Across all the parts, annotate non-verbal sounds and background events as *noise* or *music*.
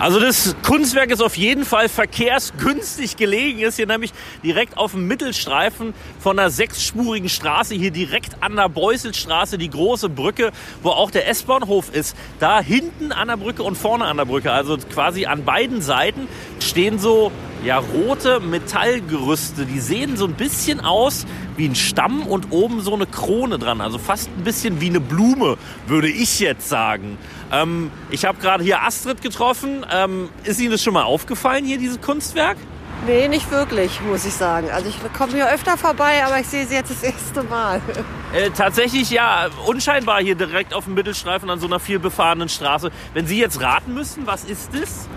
Also das Kunstwerk ist auf jeden Fall verkehrsgünstig gelegen, ist hier nämlich direkt auf dem Mittelstreifen von einer sechsspurigen Straße, hier direkt an der Beuselstraße, die große Brücke, wo auch der S-Bahnhof ist. Da hinten an der Brücke und vorne an der Brücke, also quasi an beiden Seiten, stehen so ja, rote Metallgerüste. Die sehen so ein bisschen aus wie ein Stamm und oben so eine Krone dran. Also fast ein bisschen wie eine Blume, würde ich jetzt sagen. Ähm, ich habe gerade hier Astrid getroffen. Ähm, ist Ihnen das schon mal aufgefallen, hier dieses Kunstwerk? Nee, nicht wirklich, muss ich sagen. Also ich komme hier öfter vorbei, aber ich sehe sie jetzt das erste Mal. *laughs* Äh, tatsächlich ja, unscheinbar hier direkt auf dem Mittelstreifen an so einer vielbefahrenen Straße. Wenn Sie jetzt raten müssen, was ist das?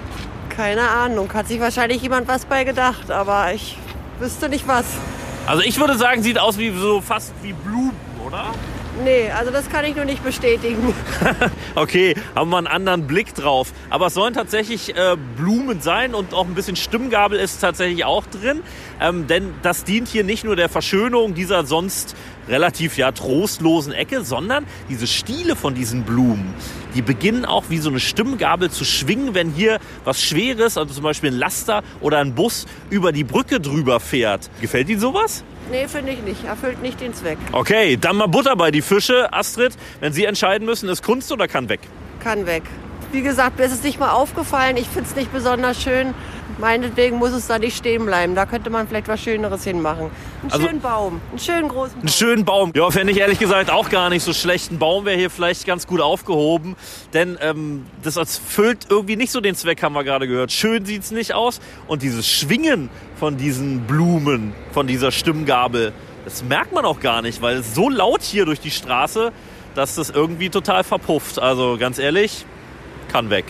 Keine Ahnung, hat sich wahrscheinlich jemand was bei gedacht, aber ich wüsste nicht was. Also ich würde sagen, sieht aus wie so fast wie Blumen, oder? Nee, also das kann ich nur nicht bestätigen. *laughs* okay, haben wir einen anderen Blick drauf. Aber es sollen tatsächlich äh, Blumen sein und auch ein bisschen Stimmgabel ist tatsächlich auch drin. Ähm, denn das dient hier nicht nur der Verschönerung dieser sonst relativ ja trostlosen Ecke, sondern diese Stiele von diesen Blumen, die beginnen auch wie so eine Stimmgabel zu schwingen, wenn hier was Schweres, also zum Beispiel ein Laster oder ein Bus über die Brücke drüber fährt. Gefällt Ihnen sowas? Nee, finde ich nicht. Erfüllt nicht den Zweck. Okay, dann mal Butter bei die Fische. Astrid, wenn Sie entscheiden müssen, ist Kunst oder kann weg? Kann weg. Wie gesagt, mir ist es nicht mal aufgefallen. Ich finde es nicht besonders schön. Meinetwegen muss es da nicht stehen bleiben. Da könnte man vielleicht was Schöneres hinmachen. Einen also, schönen Baum. Einen schönen großen Baum. Einen schönen Baum. Ja, fände ich ehrlich gesagt auch gar nicht so schlecht. Ein Baum wäre hier vielleicht ganz gut aufgehoben. Denn ähm, das erfüllt irgendwie nicht so den Zweck, haben wir gerade gehört. Schön sieht es nicht aus. Und dieses Schwingen von diesen Blumen, von dieser Stimmgabel, das merkt man auch gar nicht, weil es so laut hier durch die Straße, dass das irgendwie total verpufft. Also ganz ehrlich, kann weg.